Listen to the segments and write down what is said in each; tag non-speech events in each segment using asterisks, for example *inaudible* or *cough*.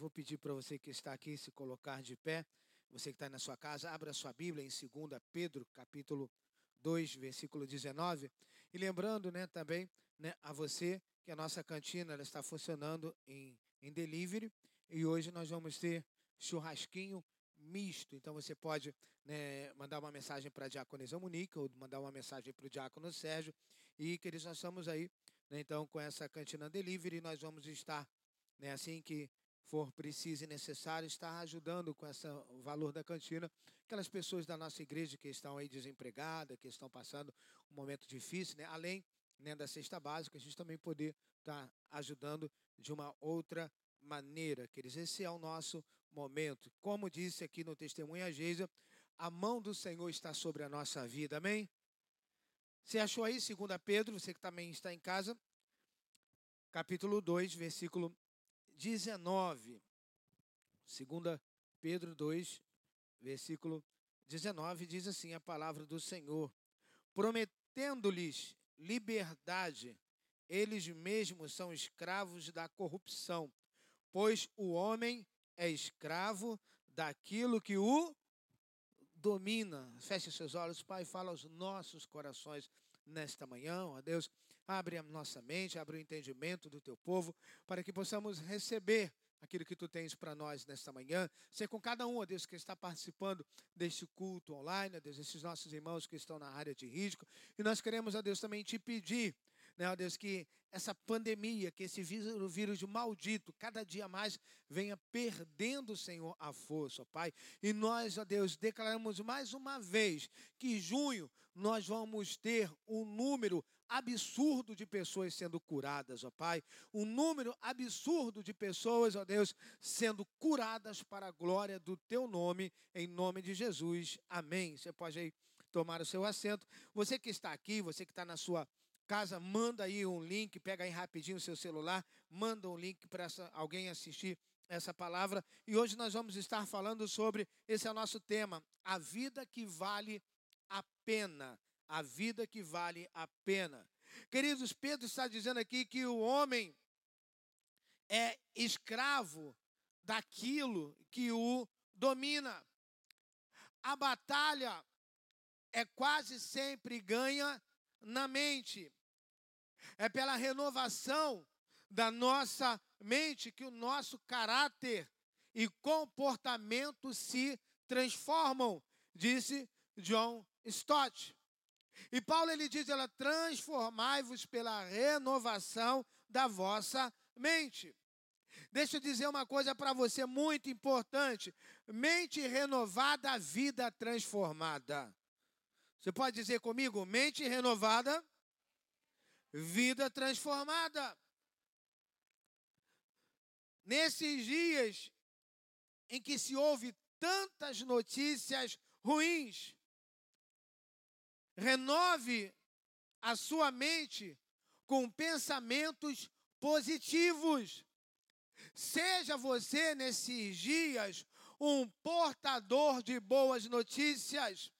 vou pedir para você que está aqui se colocar de pé. Você que está na sua casa, abra sua Bíblia em 2 Pedro, capítulo 2, versículo 19. E lembrando né, também né, a você que a nossa cantina ela está funcionando em, em delivery. E hoje nós vamos ter churrasquinho misto. Então você pode né, mandar uma mensagem para a Diaconisa Monique ou mandar uma mensagem para o Diácono Sérgio. E, queridos, nós estamos aí, né, então, com essa cantina delivery. Nós vamos estar, né, assim que for preciso e necessário, estar ajudando com esse valor da cantina aquelas pessoas da nossa igreja que estão aí desempregadas, que estão passando um momento difícil, né? além né, da cesta básica, a gente também poder estar ajudando de uma outra maneira, queridos. Esse é o nosso momento. Como disse aqui no Testemunha Geisa, a mão do Senhor está sobre a nossa vida, amém? Você achou aí, 2 Pedro, você que também está em casa, capítulo 2, versículo 19. 2 Pedro 2, versículo 19, diz assim a palavra do Senhor: prometendo-lhes liberdade, eles mesmos são escravos da corrupção, pois o homem é escravo daquilo que o domina. Feche seus olhos, Pai, fala aos nossos corações nesta manhã, ó Deus. Abre a nossa mente, abre o entendimento do teu povo, para que possamos receber aquilo que tu tens para nós nesta manhã. Ser com cada um, ó Deus, que está participando deste culto online, ó Deus, esses nossos irmãos que estão na área de risco. E nós queremos, ó Deus, também te pedir, né, ó Deus, que essa pandemia, que esse vírus, maldito, cada dia mais venha perdendo, Senhor, a força, ó Pai. E nós, ó Deus, declaramos mais uma vez que junho nós vamos ter um número absurdo de pessoas sendo curadas, ó Pai. Um número absurdo de pessoas, ó Deus, sendo curadas para a glória do Teu nome, em nome de Jesus. Amém. Você pode aí tomar o seu assento. Você que está aqui, você que está na sua casa, manda aí um link, pega aí rapidinho o seu celular, manda um link para alguém assistir essa palavra. E hoje nós vamos estar falando sobre, esse é o nosso tema, a vida que vale a pena a vida que vale a pena. Queridos, Pedro está dizendo aqui que o homem é escravo daquilo que o domina. A batalha é quase sempre ganha na mente. É pela renovação da nossa mente que o nosso caráter e comportamento se transformam, disse John Stott. E Paulo ele diz: ela transformai-vos pela renovação da vossa mente. Deixa eu dizer uma coisa para você muito importante: mente renovada, vida transformada. Você pode dizer comigo? Mente renovada, vida transformada. Nesses dias em que se ouve tantas notícias ruins, Renove a sua mente com pensamentos positivos. Seja você nesses dias um portador de boas notícias.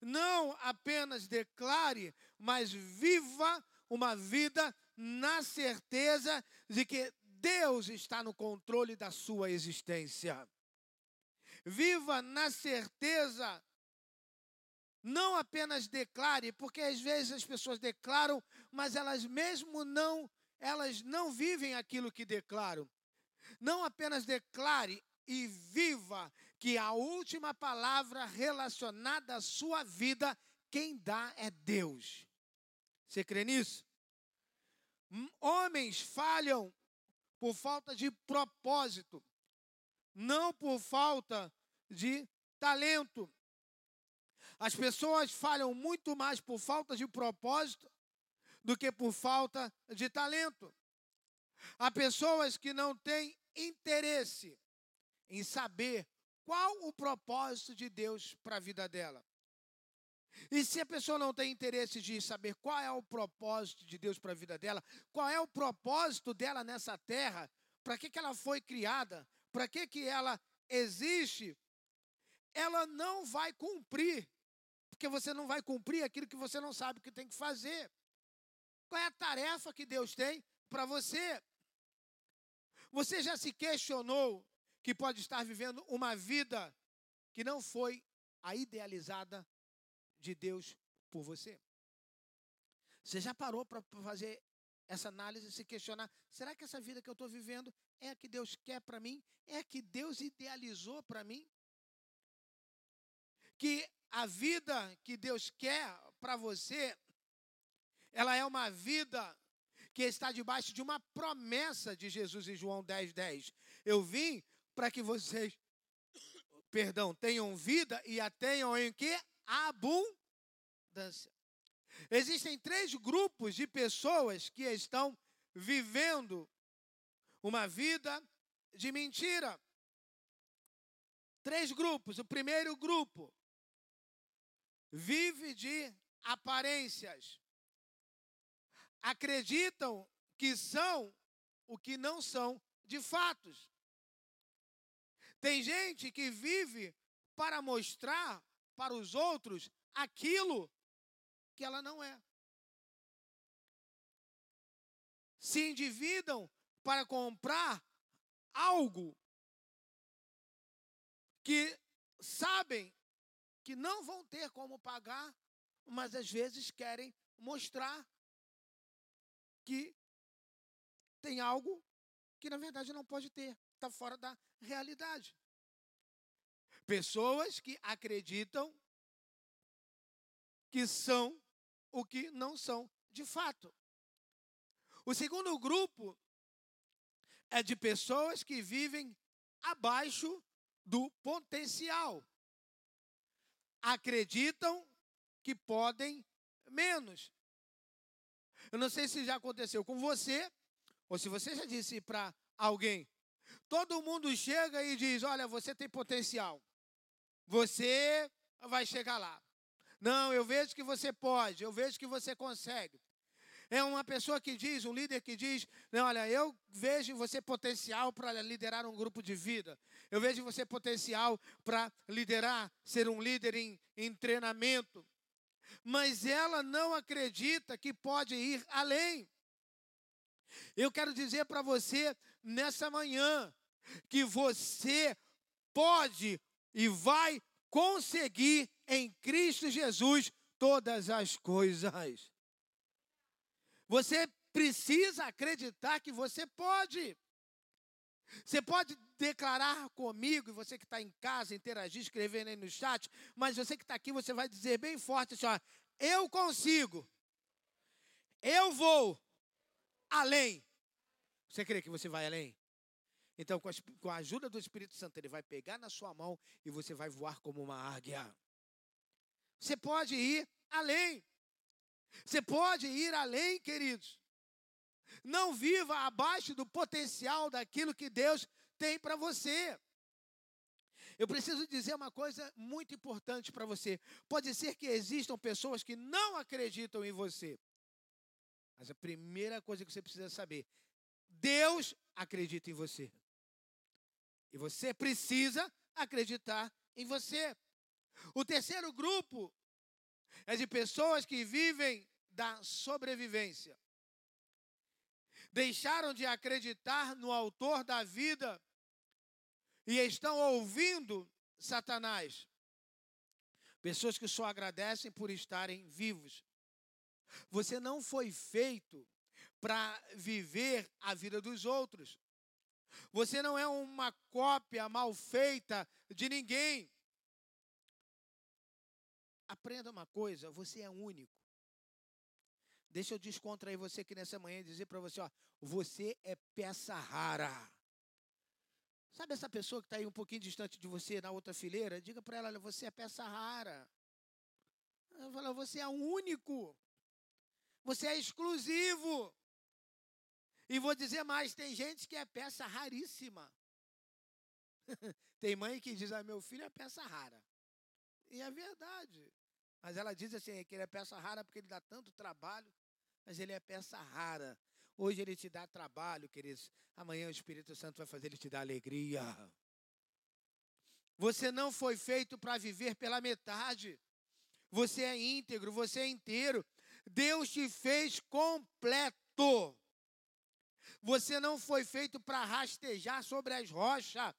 Não apenas declare, mas viva uma vida na certeza de que Deus está no controle da sua existência. Viva na certeza não apenas declare, porque às vezes as pessoas declaram, mas elas mesmo não, elas não vivem aquilo que declaram. Não apenas declare e viva que a última palavra relacionada à sua vida, quem dá é Deus. Você crê nisso? Hum, homens falham por falta de propósito, não por falta de talento. As pessoas falham muito mais por falta de propósito do que por falta de talento. Há pessoas que não têm interesse em saber qual o propósito de Deus para a vida dela. E se a pessoa não tem interesse de saber qual é o propósito de Deus para a vida dela, qual é o propósito dela nessa terra, para que, que ela foi criada, para que, que ela existe, ela não vai cumprir porque você não vai cumprir aquilo que você não sabe que tem que fazer. Qual é a tarefa que Deus tem para você? Você já se questionou que pode estar vivendo uma vida que não foi a idealizada de Deus por você? Você já parou para fazer essa análise, se questionar: será que essa vida que eu estou vivendo é a que Deus quer para mim? É a que Deus idealizou para mim? Que a vida que Deus quer para você, ela é uma vida que está debaixo de uma promessa de Jesus em João 10, 10. Eu vim para que vocês, perdão, tenham vida e a tenham em que? Abundância. Existem três grupos de pessoas que estão vivendo uma vida de mentira. Três grupos. O primeiro grupo vive de aparências. Acreditam que são o que não são de fatos. Tem gente que vive para mostrar para os outros aquilo que ela não é. Se endividam para comprar algo que sabem que não vão ter como pagar, mas às vezes querem mostrar que tem algo que na verdade não pode ter, está fora da realidade. Pessoas que acreditam que são o que não são de fato. O segundo grupo é de pessoas que vivem abaixo do potencial. Acreditam que podem menos. Eu não sei se já aconteceu com você, ou se você já disse para alguém. Todo mundo chega e diz: Olha, você tem potencial. Você vai chegar lá. Não, eu vejo que você pode, eu vejo que você consegue. É uma pessoa que diz, um líder que diz: olha, eu vejo em você potencial para liderar um grupo de vida. Eu vejo em você potencial para liderar, ser um líder em, em treinamento. Mas ela não acredita que pode ir além. Eu quero dizer para você nessa manhã que você pode e vai conseguir em Cristo Jesus todas as coisas. Você precisa acreditar que você pode. Você pode declarar comigo, e você que está em casa, interagir, escrevendo aí no chat, mas você que está aqui, você vai dizer bem forte assim: ó, eu consigo, eu vou além. Você crê que você vai além? Então, com a, com a ajuda do Espírito Santo, ele vai pegar na sua mão e você vai voar como uma águia. Você pode ir além. Você pode ir além, queridos. Não viva abaixo do potencial daquilo que Deus tem para você. Eu preciso dizer uma coisa muito importante para você. Pode ser que existam pessoas que não acreditam em você. Mas a primeira coisa que você precisa saber: Deus acredita em você. E você precisa acreditar em você. O terceiro grupo é de pessoas que vivem da sobrevivência. Deixaram de acreditar no autor da vida e estão ouvindo Satanás. Pessoas que só agradecem por estarem vivos. Você não foi feito para viver a vida dos outros. Você não é uma cópia mal feita de ninguém. Aprenda uma coisa, você é único. Deixa eu descontrair você aqui nessa manhã e dizer para você, ó, você é peça rara. Sabe essa pessoa que está aí um pouquinho distante de você, na outra fileira? Diga para ela, você é peça rara. Ela fala, você é único. Você é exclusivo. E vou dizer mais: tem gente que é peça raríssima. *laughs* tem mãe que diz: ah, meu filho é peça rara. E é verdade. Mas ela diz assim: que ele é peça rara porque ele dá tanto trabalho, mas ele é peça rara. Hoje ele te dá trabalho, queridos. Amanhã o Espírito Santo vai fazer ele te dar alegria. Você não foi feito para viver pela metade. Você é íntegro, você é inteiro. Deus te fez completo. Você não foi feito para rastejar sobre as rochas.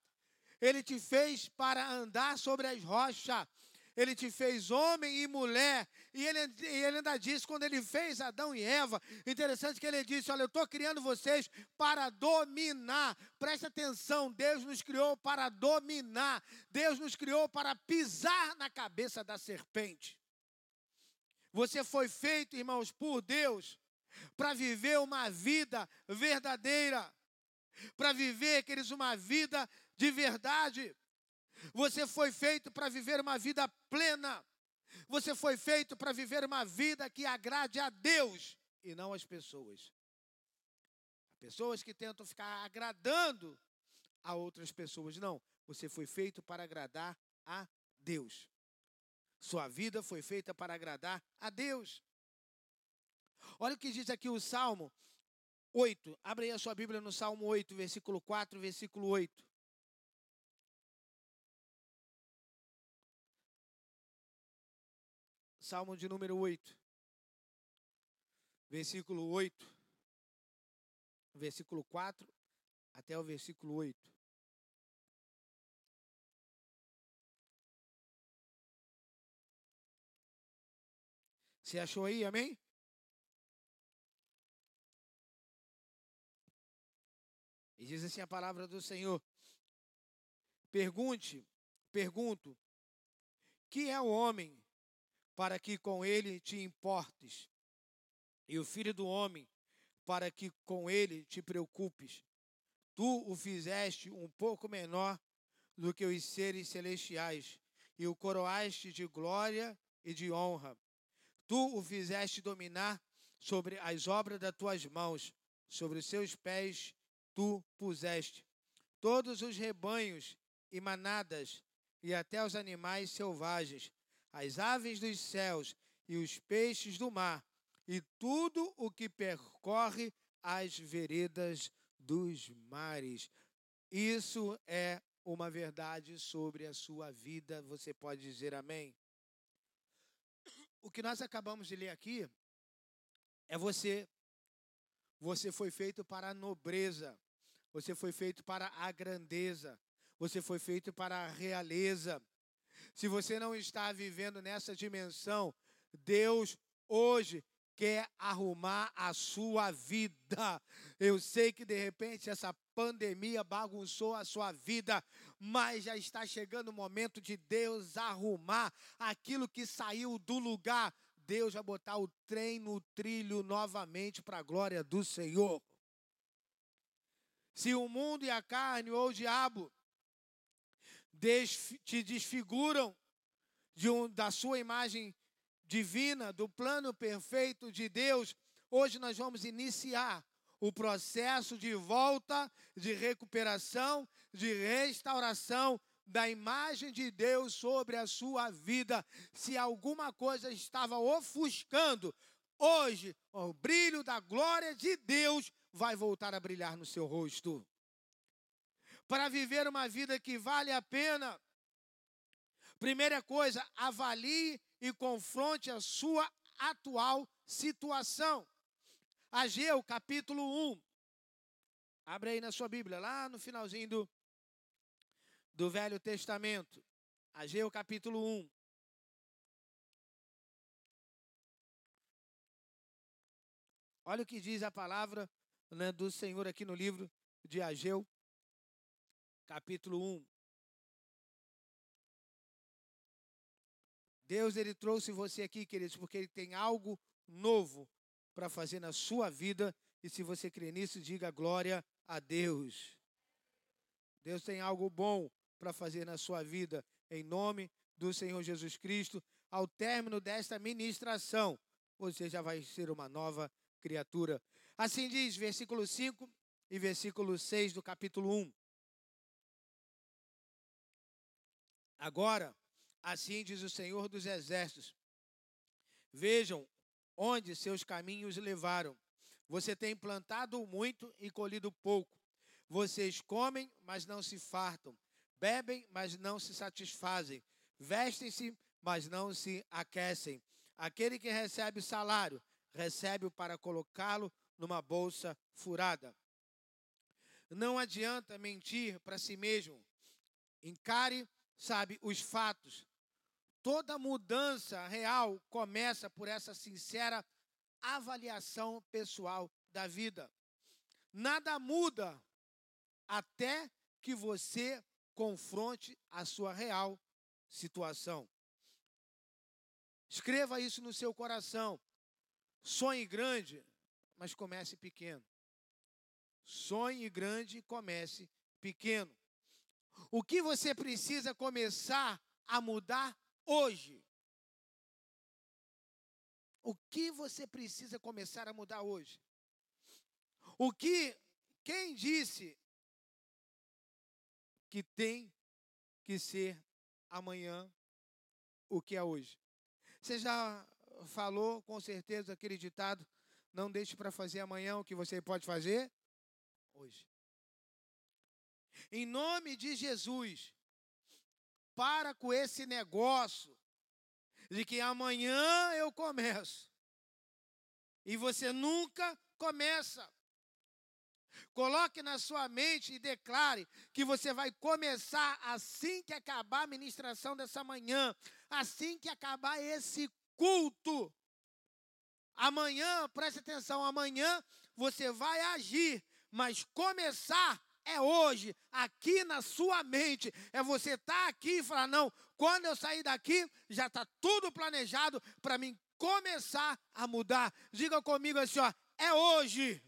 Ele te fez para andar sobre as rochas. Ele te fez homem e mulher. E ele, ele ainda disse, quando ele fez Adão e Eva, interessante que ele disse: Olha, eu estou criando vocês para dominar. Presta atenção, Deus nos criou para dominar. Deus nos criou para pisar na cabeça da serpente. Você foi feito, irmãos, por Deus, para viver uma vida verdadeira. Para viver, queridos, uma vida de verdade. Você foi feito para viver uma vida plena. Você foi feito para viver uma vida que agrade a Deus e não as pessoas. Pessoas que tentam ficar agradando a outras pessoas. Não, você foi feito para agradar a Deus. Sua vida foi feita para agradar a Deus. Olha o que diz aqui o Salmo 8. Abre aí a sua Bíblia no Salmo 8, versículo 4, versículo 8. Salmo de número 8, versículo 8, versículo 4 até o versículo 8. Você achou aí, amém? E diz assim a palavra do Senhor: Pergunte, pergunto, que é o homem para que com ele te importes, e o filho do homem, para que com ele te preocupes. Tu o fizeste um pouco menor do que os seres celestiais, e o coroaste de glória e de honra. Tu o fizeste dominar sobre as obras das tuas mãos, sobre os seus pés tu puseste. Todos os rebanhos e manadas, e até os animais selvagens, as aves dos céus e os peixes do mar, e tudo o que percorre as veredas dos mares. Isso é uma verdade sobre a sua vida. Você pode dizer amém? O que nós acabamos de ler aqui é você. Você foi feito para a nobreza. Você foi feito para a grandeza. Você foi feito para a realeza. Se você não está vivendo nessa dimensão, Deus hoje quer arrumar a sua vida. Eu sei que de repente essa pandemia bagunçou a sua vida, mas já está chegando o momento de Deus arrumar aquilo que saiu do lugar. Deus vai botar o trem no trilho novamente para a glória do Senhor. Se o mundo e a carne ou o diabo te desfiguram de um, da sua imagem divina, do plano perfeito de Deus, hoje nós vamos iniciar o processo de volta, de recuperação, de restauração da imagem de Deus sobre a sua vida. Se alguma coisa estava ofuscando, hoje o brilho da glória de Deus vai voltar a brilhar no seu rosto para viver uma vida que vale a pena, primeira coisa, avalie e confronte a sua atual situação. Ageu, capítulo 1. Abre aí na sua Bíblia, lá no finalzinho do, do Velho Testamento. Ageu, capítulo 1. Olha o que diz a palavra né, do Senhor aqui no livro de Ageu, capítulo 1. Deus ele trouxe você aqui, queridos, porque ele tem algo novo para fazer na sua vida. E se você crê nisso, diga glória a Deus. Deus tem algo bom para fazer na sua vida, em nome do Senhor Jesus Cristo. Ao término desta ministração, você já vai ser uma nova criatura. Assim diz, versículo 5 e versículo 6 do capítulo 1. Agora, assim diz o Senhor dos Exércitos: Vejam onde seus caminhos levaram. Você tem plantado muito e colhido pouco. Vocês comem, mas não se fartam. Bebem, mas não se satisfazem. Vestem-se, mas não se aquecem. Aquele que recebe salário, recebe-o para colocá-lo numa bolsa furada. Não adianta mentir para si mesmo. Encare, sabe, os fatos. Toda mudança real começa por essa sincera avaliação pessoal da vida. Nada muda até que você confronte a sua real situação. Escreva isso no seu coração. Sonhe grande, mas comece pequeno. Sonhe grande e comece pequeno. O que você precisa começar a mudar hoje? O que você precisa começar a mudar hoje? O que quem disse que tem que ser amanhã o que é hoje? Você já falou com certeza aquele ditado: não deixe para fazer amanhã o que você pode fazer hoje. Em nome de Jesus, para com esse negócio de que amanhã eu começo e você nunca começa. Coloque na sua mente e declare que você vai começar assim que acabar a ministração dessa manhã, assim que acabar esse culto. Amanhã, preste atenção, amanhã você vai agir, mas começar é hoje, aqui na sua mente. É você estar tá aqui e falar: não, quando eu sair daqui, já está tudo planejado para mim começar a mudar. Diga comigo assim: ó, é hoje.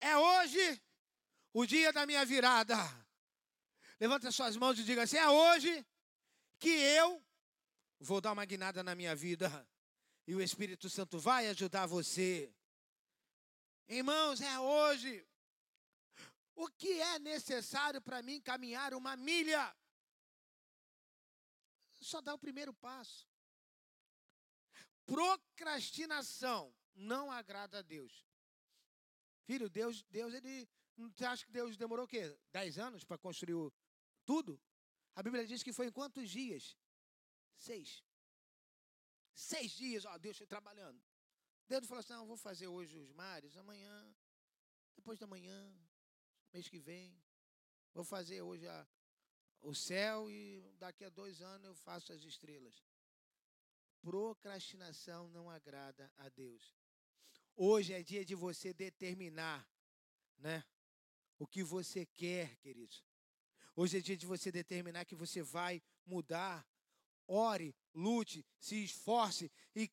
É hoje o dia da minha virada. Levanta suas mãos e diga assim: é hoje que eu vou dar uma guinada na minha vida. E o Espírito Santo vai ajudar você. Irmãos, é hoje. O que é necessário para mim caminhar uma milha? Só dá o primeiro passo. Procrastinação não agrada a Deus. Filho, Deus, Deus, ele. Você acha que Deus demorou o quê? Dez anos para construir o, tudo? A Bíblia diz que foi em quantos dias? Seis. Seis dias, ó, Deus trabalhando. Deus falou assim: não, vou fazer hoje os mares, amanhã, depois da manhã, mês que vem. Vou fazer hoje a, o céu e daqui a dois anos eu faço as estrelas. Procrastinação não agrada a Deus. Hoje é dia de você determinar, né? O que você quer, queridos. Hoje é dia de você determinar que você vai mudar. Ore, lute, se esforce e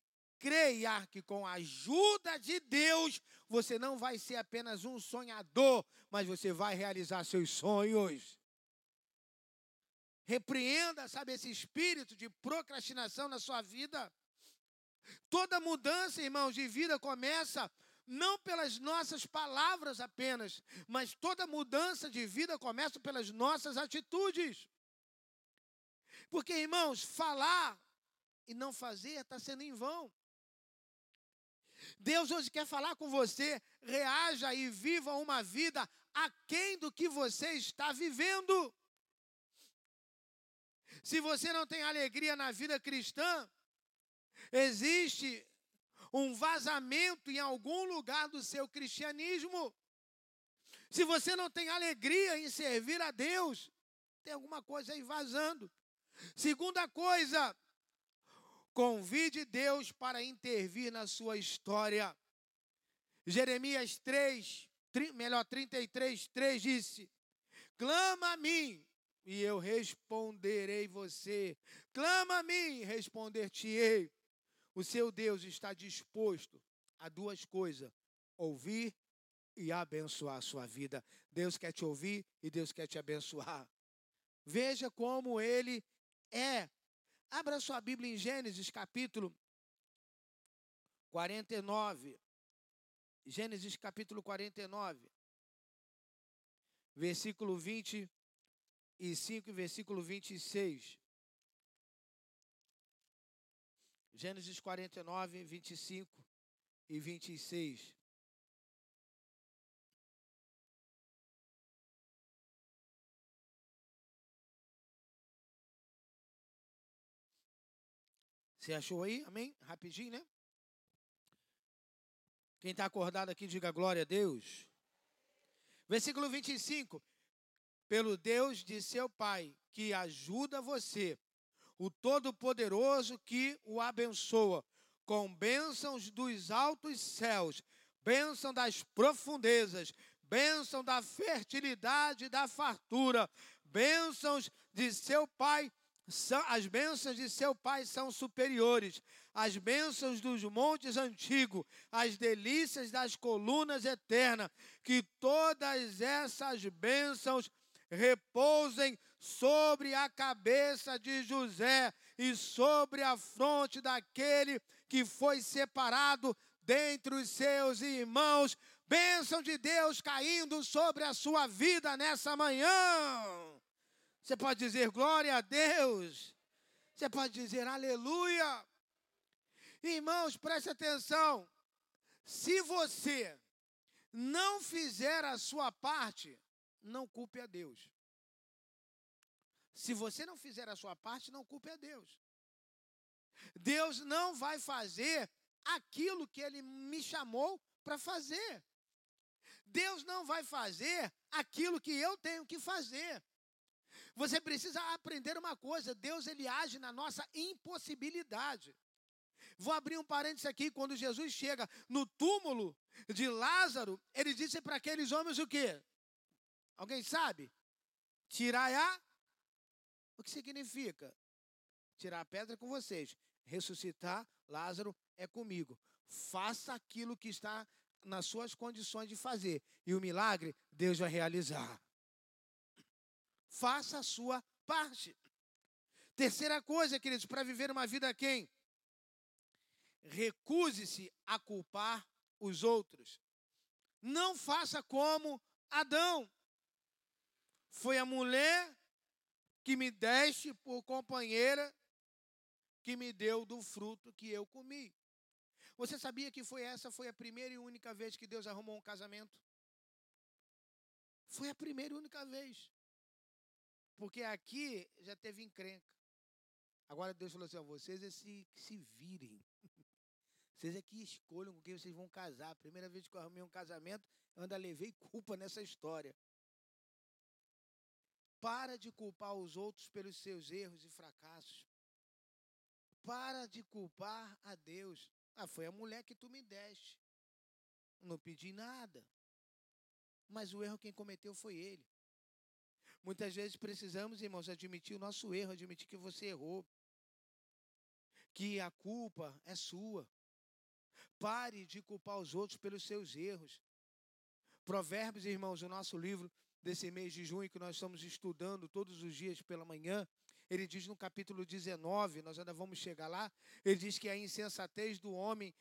creia que com a ajuda de Deus você não vai ser apenas um sonhador, mas você vai realizar seus sonhos. Repreenda, sabe, esse espírito de procrastinação na sua vida. Toda mudança, irmãos, de vida começa não pelas nossas palavras apenas, mas toda mudança de vida começa pelas nossas atitudes. Porque, irmãos, falar e não fazer está sendo em vão. Deus hoje quer falar com você, reaja e viva uma vida aquém do que você está vivendo. Se você não tem alegria na vida cristã, Existe um vazamento em algum lugar do seu cristianismo. Se você não tem alegria em servir a Deus, tem alguma coisa aí vazando. Segunda coisa, convide Deus para intervir na sua história. Jeremias 3, melhor 33, 3 disse: Clama a mim e eu responderei você. Clama a mim responder-te-ei. O seu Deus está disposto a duas coisas: ouvir e abençoar a sua vida. Deus quer te ouvir e Deus quer te abençoar. Veja como ele é. Abra sua Bíblia em Gênesis capítulo 49. Gênesis capítulo 49. Versículo 25 e versículo 26. Gênesis 49, 25 e 26. Você achou aí? Amém? Rapidinho, né? Quem está acordado aqui, diga glória a Deus. Versículo 25. Pelo Deus de seu Pai, que ajuda você, o Todo-Poderoso que o abençoa, com bênçãos dos altos céus, bênção das profundezas, bênção da fertilidade e da fartura, bênçãos de seu Pai as bênçãos de seu pai são superiores. As bênçãos dos montes antigos, as delícias das colunas eternas. Que todas essas bênçãos repousem sobre a cabeça de José e sobre a fronte daquele que foi separado dentre os seus irmãos. Bênção de Deus caindo sobre a sua vida nessa manhã. Você pode dizer glória a Deus. Você pode dizer aleluia. Irmãos, preste atenção. Se você não fizer a sua parte, não culpe a Deus. Se você não fizer a sua parte, não culpe a Deus. Deus não vai fazer aquilo que ele me chamou para fazer. Deus não vai fazer aquilo que eu tenho que fazer. Você precisa aprender uma coisa: Deus ele age na nossa impossibilidade. Vou abrir um parênteses aqui. Quando Jesus chega no túmulo de Lázaro, ele disse para aqueles homens o quê? Alguém sabe? Tirai a. O que significa? Tirar a pedra com vocês. Ressuscitar Lázaro é comigo. Faça aquilo que está nas suas condições de fazer. E o milagre Deus vai realizar faça a sua parte. Terceira coisa, queridos, para viver uma vida quem? Recuse-se a culpar os outros. Não faça como Adão. Foi a mulher que me deste por companheira que me deu do fruto que eu comi. Você sabia que foi essa foi a primeira e única vez que Deus arrumou um casamento? Foi a primeira e única vez. Porque aqui já teve encrenca. Agora Deus falou assim: ó, vocês é se, se virem. *laughs* Vocês é que escolham com quem vocês vão casar. Primeira vez que eu arrumei um casamento, eu ainda levei *laughs* culpa nessa história. Para de culpar os outros pelos seus erros e fracassos. Para de culpar a Deus. Ah, foi a mulher que tu me deste. Não pedi nada. Mas o erro quem cometeu foi ele. Muitas vezes precisamos, irmãos, admitir o nosso erro, admitir que você errou, que a culpa é sua. Pare de culpar os outros pelos seus erros. Provérbios, irmãos, o nosso livro desse mês de junho que nós estamos estudando todos os dias pela manhã, ele diz no capítulo 19, nós ainda vamos chegar lá, ele diz que a insensatez do homem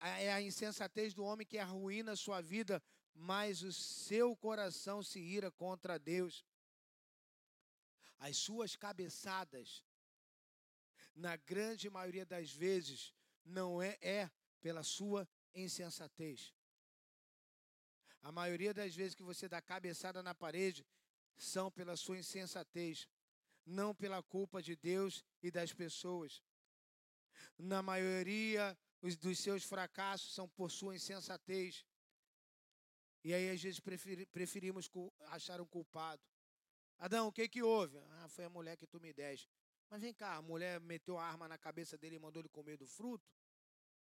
é a insensatez do homem que arruína a sua vida, mas o seu coração se ira contra Deus as suas cabeçadas, na grande maioria das vezes, não é, é pela sua insensatez. A maioria das vezes que você dá cabeçada na parede são pela sua insensatez, não pela culpa de Deus e das pessoas. Na maioria dos seus fracassos são por sua insensatez. E aí, às vezes, preferimos achar um culpado. Adão, o que que houve? Ah, foi a mulher que tu me deste. Mas vem cá, a mulher meteu a arma na cabeça dele e mandou ele comer do fruto?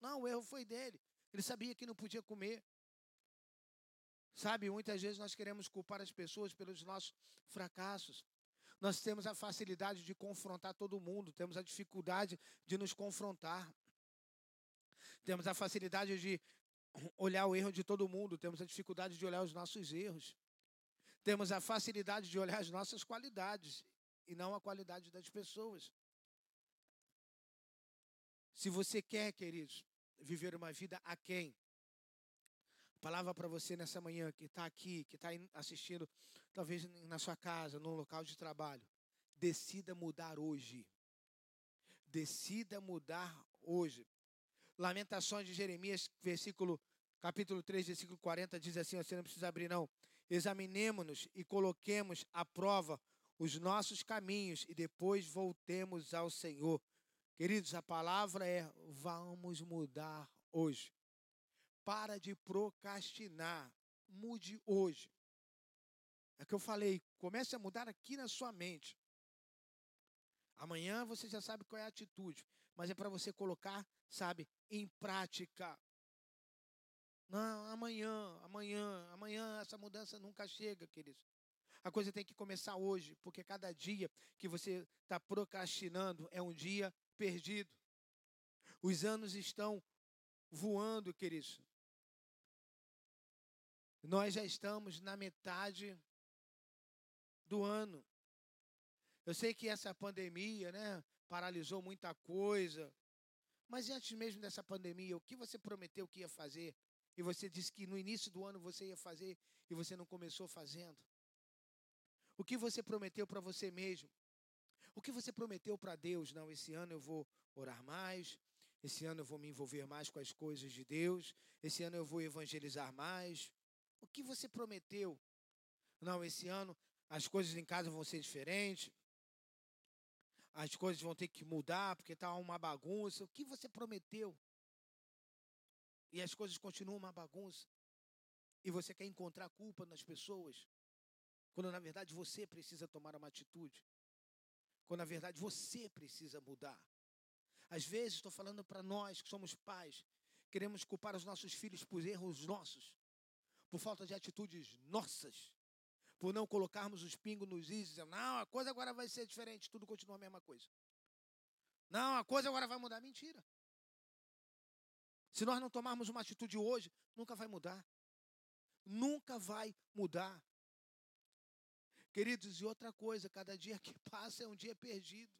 Não, o erro foi dele. Ele sabia que não podia comer. Sabe, muitas vezes nós queremos culpar as pessoas pelos nossos fracassos. Nós temos a facilidade de confrontar todo mundo, temos a dificuldade de nos confrontar. Temos a facilidade de olhar o erro de todo mundo, temos a dificuldade de olhar os nossos erros. Temos a facilidade de olhar as nossas qualidades e não a qualidade das pessoas. Se você quer, queridos, viver uma vida a quem? Palavra para você nessa manhã que está aqui, que está assistindo, talvez na sua casa, no local de trabalho. Decida mudar hoje. Decida mudar hoje. Lamentações de Jeremias, versículo, capítulo 3, versículo 40, diz assim: você não precisa abrir, não examinemos-nos e coloquemos à prova os nossos caminhos e depois voltemos ao Senhor. Queridos, a palavra é: vamos mudar hoje. Para de procrastinar. Mude hoje. É que eu falei, comece a mudar aqui na sua mente. Amanhã você já sabe qual é a atitude, mas é para você colocar, sabe, em prática. Não, amanhã, amanhã, amanhã essa mudança nunca chega, queridos. A coisa tem que começar hoje, porque cada dia que você está procrastinando é um dia perdido. Os anos estão voando, queridos. Nós já estamos na metade do ano. Eu sei que essa pandemia, né, paralisou muita coisa. Mas antes mesmo dessa pandemia, o que você prometeu que ia fazer? E você disse que no início do ano você ia fazer e você não começou fazendo. O que você prometeu para você mesmo? O que você prometeu para Deus? Não, esse ano eu vou orar mais, esse ano eu vou me envolver mais com as coisas de Deus, esse ano eu vou evangelizar mais. O que você prometeu? Não, esse ano as coisas em casa vão ser diferentes, as coisas vão ter que mudar porque está uma bagunça. O que você prometeu? E as coisas continuam uma bagunça. E você quer encontrar culpa nas pessoas, quando na verdade você precisa tomar uma atitude. Quando na verdade você precisa mudar. Às vezes, estou falando para nós que somos pais, queremos culpar os nossos filhos por erros nossos, por falta de atitudes nossas por não colocarmos os pingos nos is, dizendo, não, a coisa agora vai ser diferente, tudo continua a mesma coisa. Não, a coisa agora vai mudar. Mentira. Se nós não tomarmos uma atitude hoje, nunca vai mudar. Nunca vai mudar. Queridos, e outra coisa, cada dia que *laughs* passa é um dia perdido.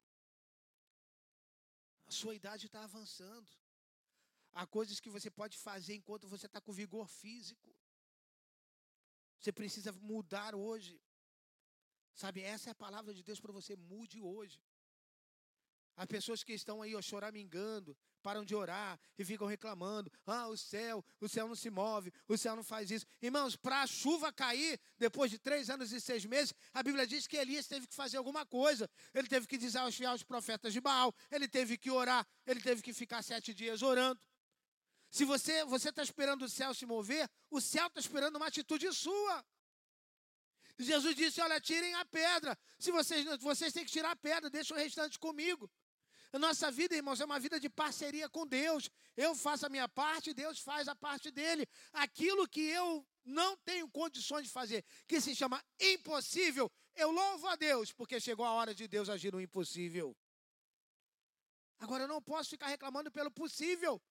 A sua idade está avançando. Há coisas que você pode fazer enquanto você está com vigor físico. Você precisa mudar hoje. Sabe, essa é a palavra de Deus para você. Mude hoje. Há pessoas que estão aí ó, choramingando, param de orar e ficam reclamando. Ah, o céu, o céu não se move, o céu não faz isso. Irmãos, para a chuva cair, depois de três anos e seis meses, a Bíblia diz que Elias teve que fazer alguma coisa. Ele teve que desafiar os profetas de Baal, ele teve que orar, ele teve que ficar sete dias orando. Se você está esperando o céu se mover, o céu está esperando uma atitude sua. Jesus disse: Olha, tirem a pedra. Se vocês, vocês têm que tirar a pedra, deixa o restante comigo. A nossa vida, irmãos, é uma vida de parceria com Deus. Eu faço a minha parte, Deus faz a parte dele. Aquilo que eu não tenho condições de fazer, que se chama impossível, eu louvo a Deus, porque chegou a hora de Deus agir no impossível. Agora eu não posso ficar reclamando pelo possível.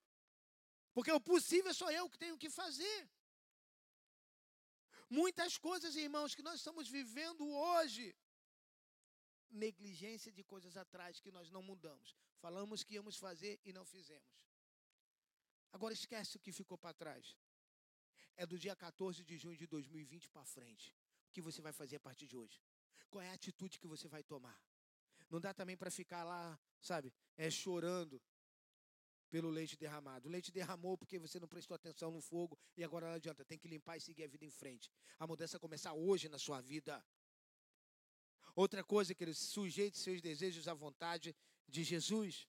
Porque o possível sou eu que tenho que fazer. Muitas coisas, irmãos, que nós estamos vivendo hoje. Negligência de coisas atrás que nós não mudamos. Falamos que íamos fazer e não fizemos. Agora esquece o que ficou para trás. É do dia 14 de junho de 2020 para frente. O que você vai fazer a partir de hoje? Qual é a atitude que você vai tomar? Não dá também para ficar lá, sabe, é chorando pelo leite derramado. O leite derramou porque você não prestou atenção no fogo e agora não adianta, tem que limpar e seguir a vida em frente. A mudança começar hoje na sua vida. Outra coisa, que ele sujeite seus desejos à vontade de Jesus.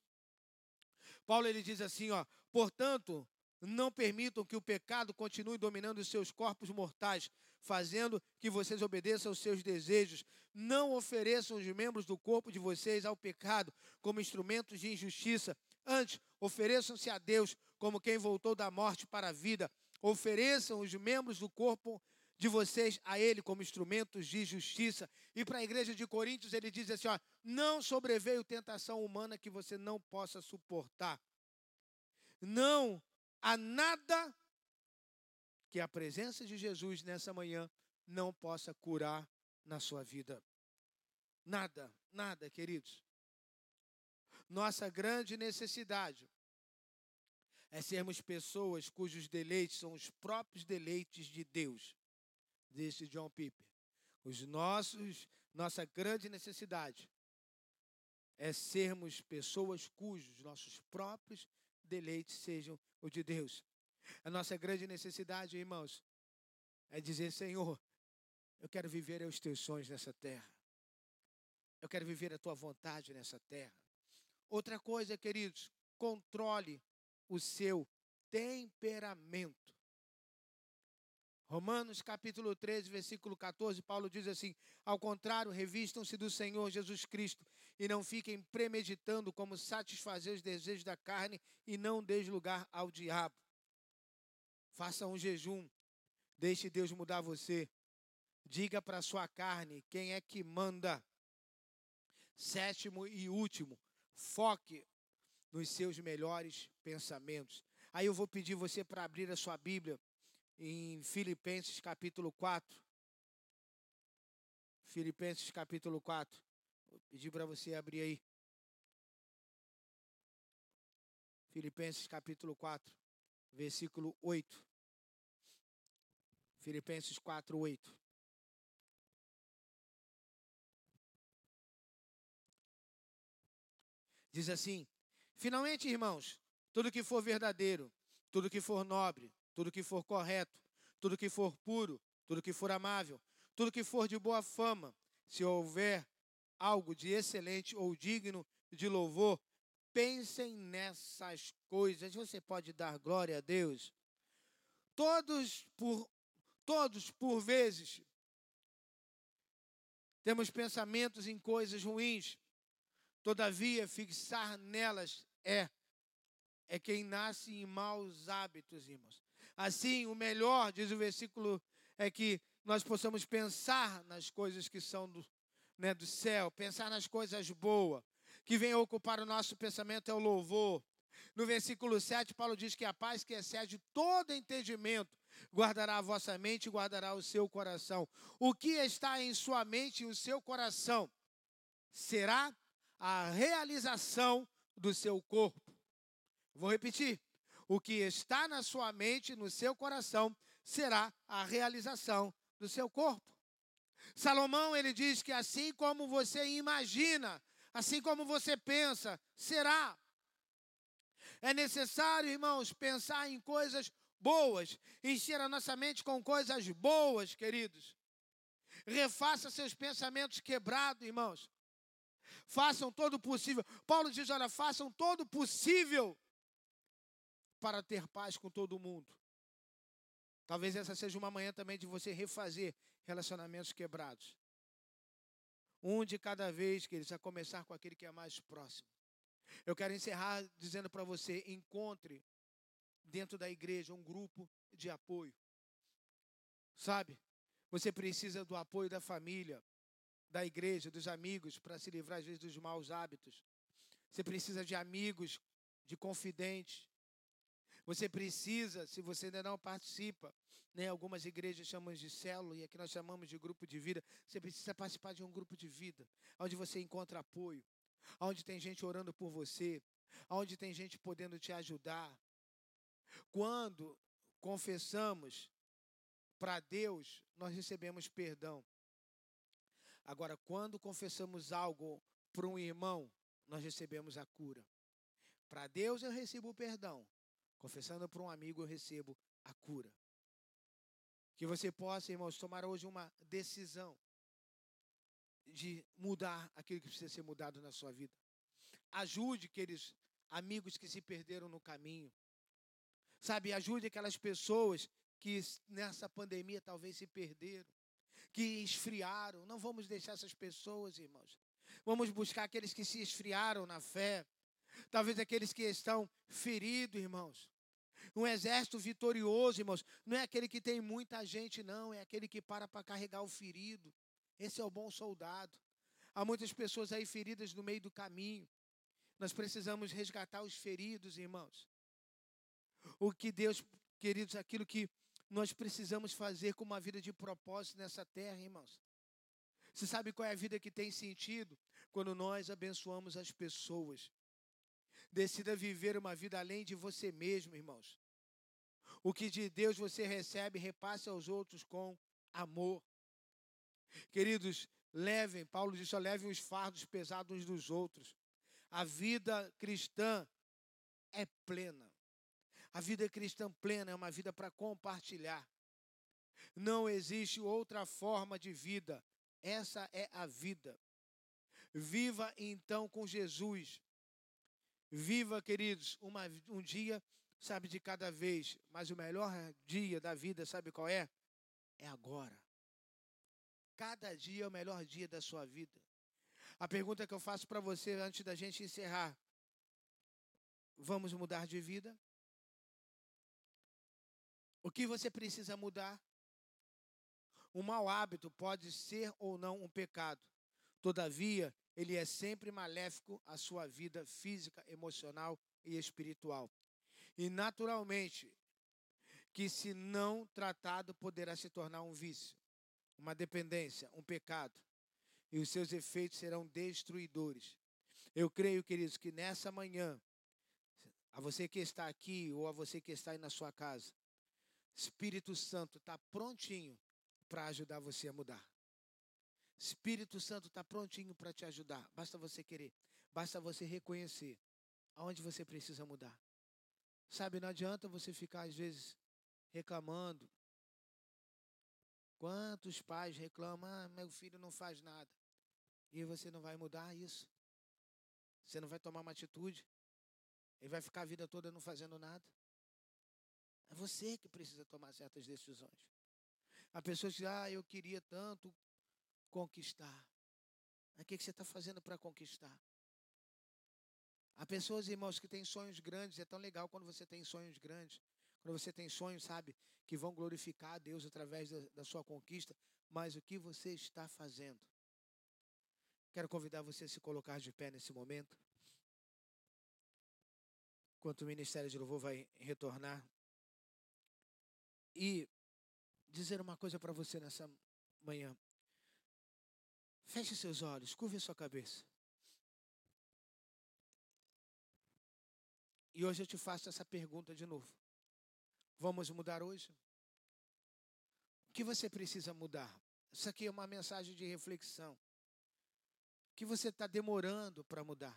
Paulo ele diz assim, ó: "Portanto, não permitam que o pecado continue dominando os seus corpos mortais, fazendo que vocês obedeçam aos seus desejos. Não ofereçam os membros do corpo de vocês ao pecado como instrumentos de injustiça, Antes, ofereçam-se a Deus como quem voltou da morte para a vida. Ofereçam os membros do corpo de vocês a Ele como instrumentos de justiça. E para a igreja de Coríntios, ele diz assim: ó, não sobreveio tentação humana que você não possa suportar. Não há nada que a presença de Jesus nessa manhã não possa curar na sua vida. Nada, nada, queridos. Nossa grande necessidade é sermos pessoas cujos deleites são os próprios deleites de Deus, disse John Piper. Os nossos, nossa grande necessidade é sermos pessoas cujos nossos próprios deleites sejam o de Deus. A nossa grande necessidade, irmãos, é dizer: Senhor, eu quero viver os teus sonhos nessa terra. Eu quero viver a tua vontade nessa terra. Outra coisa, queridos, controle o seu temperamento. Romanos capítulo 13, versículo 14, Paulo diz assim: Ao contrário, revistam-se do Senhor Jesus Cristo e não fiquem premeditando como satisfazer os desejos da carne e não deis lugar ao diabo. Faça um jejum, deixe Deus mudar você. Diga para sua carne quem é que manda. Sétimo e último, foque nos seus melhores pensamentos. Aí eu vou pedir você para abrir a sua Bíblia em Filipenses capítulo 4. Filipenses capítulo 4. Vou pedir para você abrir aí. Filipenses capítulo 4, versículo 8. Filipenses 4, 8. Diz assim: Finalmente, irmãos, tudo que for verdadeiro, tudo que for nobre, tudo que for correto, tudo que for puro, tudo que for amável, tudo que for de boa fama, se houver algo de excelente ou digno de louvor, pensem nessas coisas. Você pode dar glória a Deus. Todos por todos por vezes temos pensamentos em coisas ruins. Todavia, fixar nelas é é quem nasce em maus hábitos, irmãos. Assim, o melhor, diz o versículo, é que nós possamos pensar nas coisas que são do, né, do céu, pensar nas coisas boas. Que vem ocupar o nosso pensamento é o louvor. No versículo 7, Paulo diz que a paz que excede todo entendimento guardará a vossa mente e guardará o seu coração. O que está em sua mente e o seu coração será a realização do seu corpo. Vou repetir. O que está na sua mente, no seu coração, será a realização do seu corpo. Salomão, ele diz que assim como você imagina, assim como você pensa, será. É necessário, irmãos, pensar em coisas boas, encher a nossa mente com coisas boas, queridos. Refaça seus pensamentos quebrados, irmãos. Façam todo o possível. Paulo diz: olha, façam todo o possível para ter paz com todo mundo. Talvez essa seja uma manhã também de você refazer relacionamentos quebrados. Um de cada vez, queridos, a começar com aquele que é mais próximo. Eu quero encerrar dizendo para você: encontre dentro da igreja um grupo de apoio. Sabe? Você precisa do apoio da família, da igreja, dos amigos, para se livrar às vezes dos maus hábitos. Você precisa de amigos, de confidentes, você precisa, se você ainda não participa, né, algumas igrejas chamam de célula e aqui nós chamamos de grupo de vida. Você precisa participar de um grupo de vida, onde você encontra apoio, onde tem gente orando por você, onde tem gente podendo te ajudar. Quando confessamos para Deus, nós recebemos perdão. Agora, quando confessamos algo para um irmão, nós recebemos a cura. Para Deus eu recebo o perdão. Confessando para um amigo, eu recebo a cura. Que você possa, irmãos, tomar hoje uma decisão de mudar aquilo que precisa ser mudado na sua vida. Ajude aqueles amigos que se perderam no caminho. Sabe, ajude aquelas pessoas que nessa pandemia talvez se perderam, que esfriaram. Não vamos deixar essas pessoas, irmãos. Vamos buscar aqueles que se esfriaram na fé. Talvez aqueles que estão feridos, irmãos. Um exército vitorioso, irmãos, não é aquele que tem muita gente, não, é aquele que para para carregar o ferido. Esse é o bom soldado. Há muitas pessoas aí feridas no meio do caminho. Nós precisamos resgatar os feridos, irmãos. O que Deus, queridos, aquilo que nós precisamos fazer com uma vida de propósito nessa terra, irmãos. Você sabe qual é a vida que tem sentido? Quando nós abençoamos as pessoas. Decida viver uma vida além de você mesmo, irmãos. O que de Deus você recebe, repasse aos outros com amor. Queridos, levem, Paulo disse, levem os fardos pesados uns dos outros. A vida cristã é plena. A vida cristã plena é uma vida para compartilhar. Não existe outra forma de vida. Essa é a vida. Viva então com Jesus. Viva, queridos, uma, um dia sabe, de cada vez. Mas o melhor dia da vida, sabe qual é? é agora. Cada dia é o melhor dia da sua vida. A pergunta que eu faço para você antes da gente encerrar: vamos mudar de vida? O que você precisa mudar? Um mau hábito pode ser ou não um pecado. Todavia, ele é sempre maléfico à sua vida física, emocional e espiritual. E naturalmente, que se não tratado poderá se tornar um vício, uma dependência, um pecado. E os seus efeitos serão destruidores. Eu creio, queridos, que nessa manhã, a você que está aqui ou a você que está aí na sua casa, Espírito Santo está prontinho para ajudar você a mudar. Espírito Santo está prontinho para te ajudar. Basta você querer. Basta você reconhecer aonde você precisa mudar. Sabe, não adianta você ficar, às vezes, reclamando. Quantos pais reclamam, ah, meu filho não faz nada. E você não vai mudar isso. Você não vai tomar uma atitude. Ele vai ficar a vida toda não fazendo nada. É você que precisa tomar certas decisões. Há pessoas que dizem, ah, eu queria tanto conquistar. O que você está fazendo para conquistar? Há pessoas, irmãos, que têm sonhos grandes. É tão legal quando você tem sonhos grandes. Quando você tem sonhos, sabe, que vão glorificar a Deus através da, da sua conquista. Mas o que você está fazendo? Quero convidar você a se colocar de pé nesse momento. Enquanto o Ministério de Louvor vai retornar. E dizer uma coisa para você nessa manhã. Feche seus olhos, curve sua cabeça. E hoje eu te faço essa pergunta de novo. Vamos mudar hoje? O que você precisa mudar? Isso aqui é uma mensagem de reflexão. O que você está demorando para mudar?